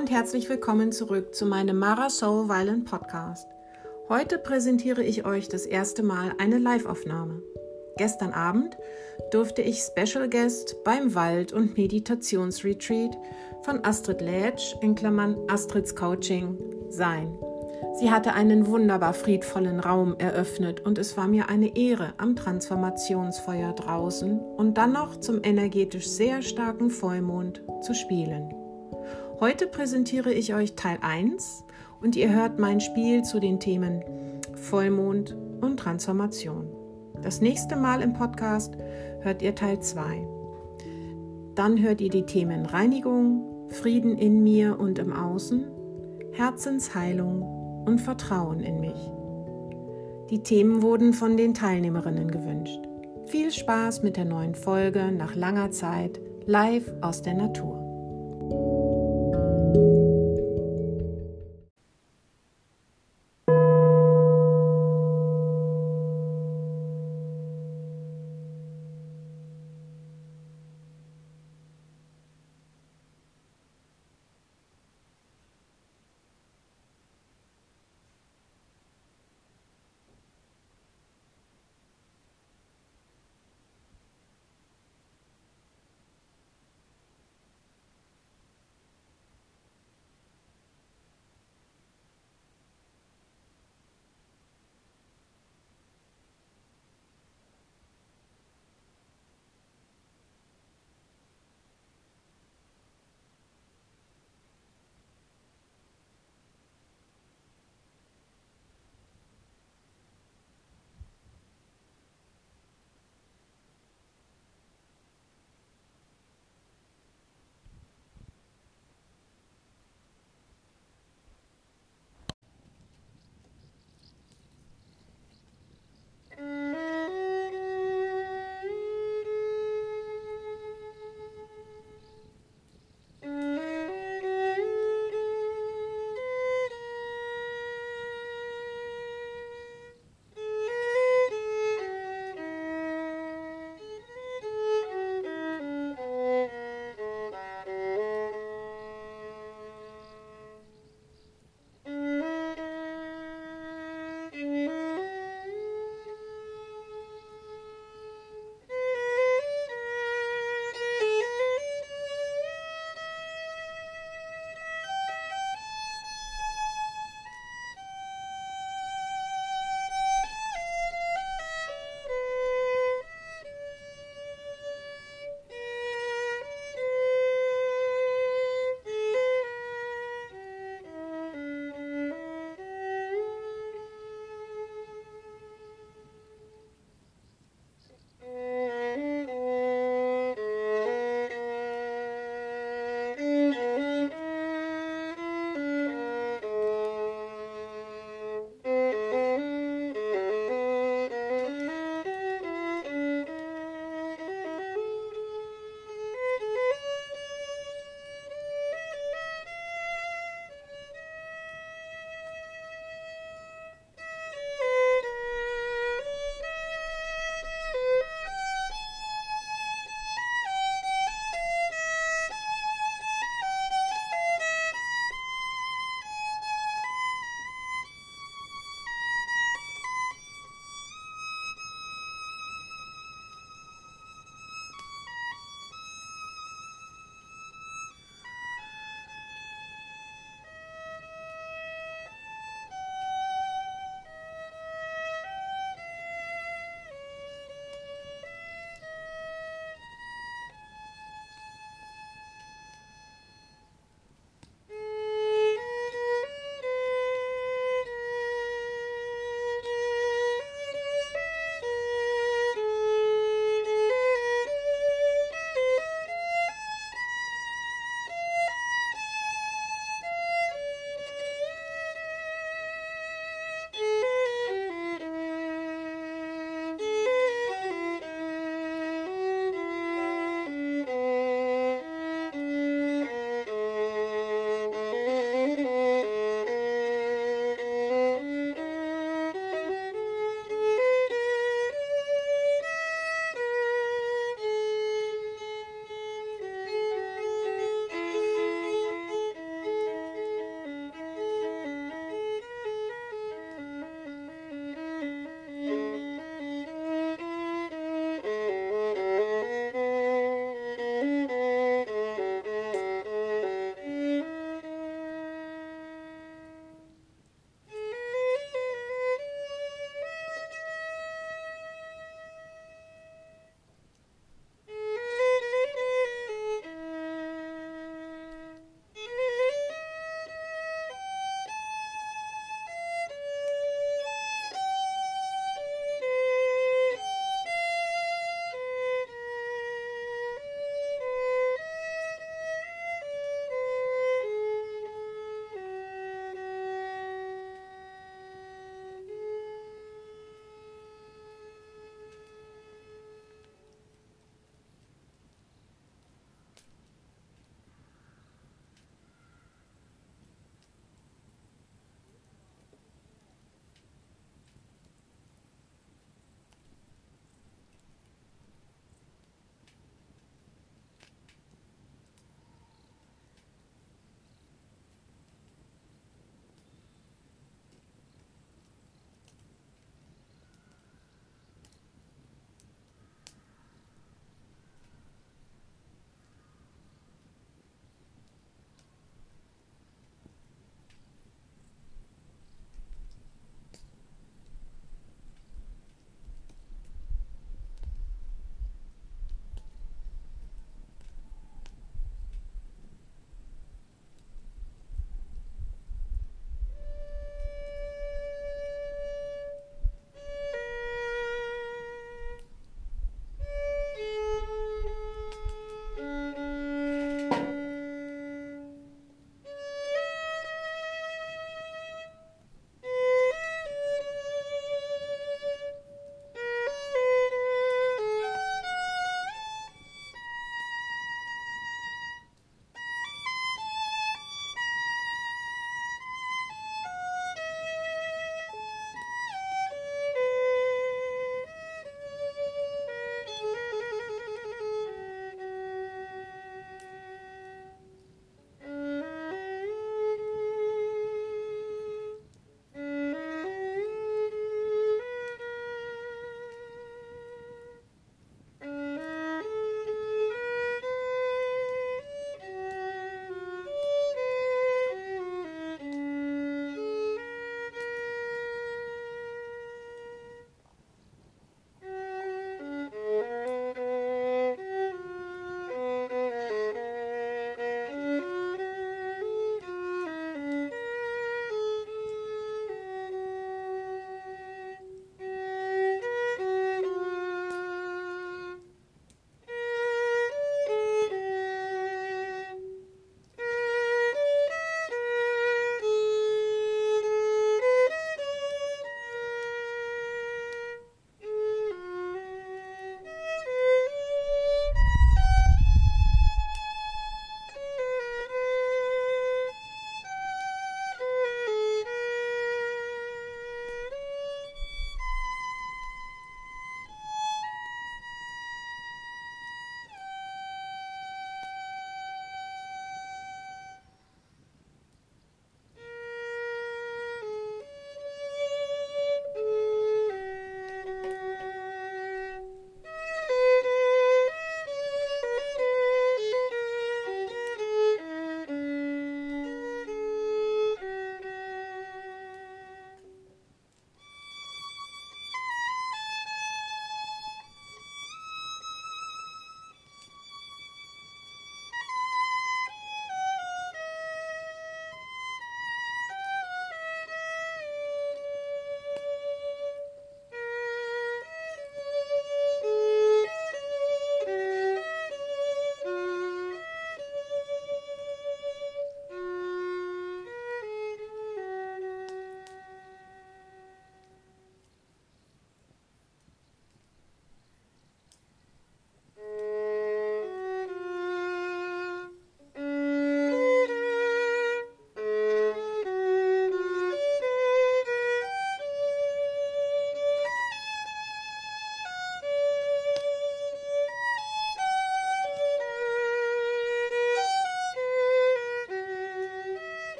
und herzlich willkommen zurück zu meinem Mara Soul Violent Podcast. Heute präsentiere ich euch das erste Mal eine Live-Aufnahme. Gestern Abend durfte ich Special Guest beim Wald- und Meditationsretreat von Astrid Lätsch in Klammern Astrids Coaching sein. Sie hatte einen wunderbar friedvollen Raum eröffnet und es war mir eine Ehre, am Transformationsfeuer draußen und dann noch zum energetisch sehr starken Vollmond zu spielen. Heute präsentiere ich euch Teil 1 und ihr hört mein Spiel zu den Themen Vollmond und Transformation. Das nächste Mal im Podcast hört ihr Teil 2. Dann hört ihr die Themen Reinigung, Frieden in mir und im Außen, Herzensheilung und Vertrauen in mich. Die Themen wurden von den Teilnehmerinnen gewünscht. Viel Spaß mit der neuen Folge nach langer Zeit live aus der Natur. Thank you.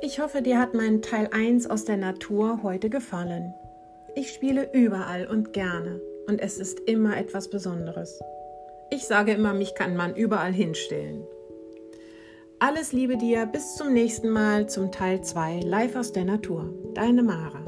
Ich hoffe, dir hat mein Teil 1 aus der Natur heute gefallen. Ich spiele überall und gerne und es ist immer etwas Besonderes. Ich sage immer, mich kann man überall hinstellen. Alles Liebe dir, bis zum nächsten Mal zum Teil 2 Live aus der Natur. Deine Mara.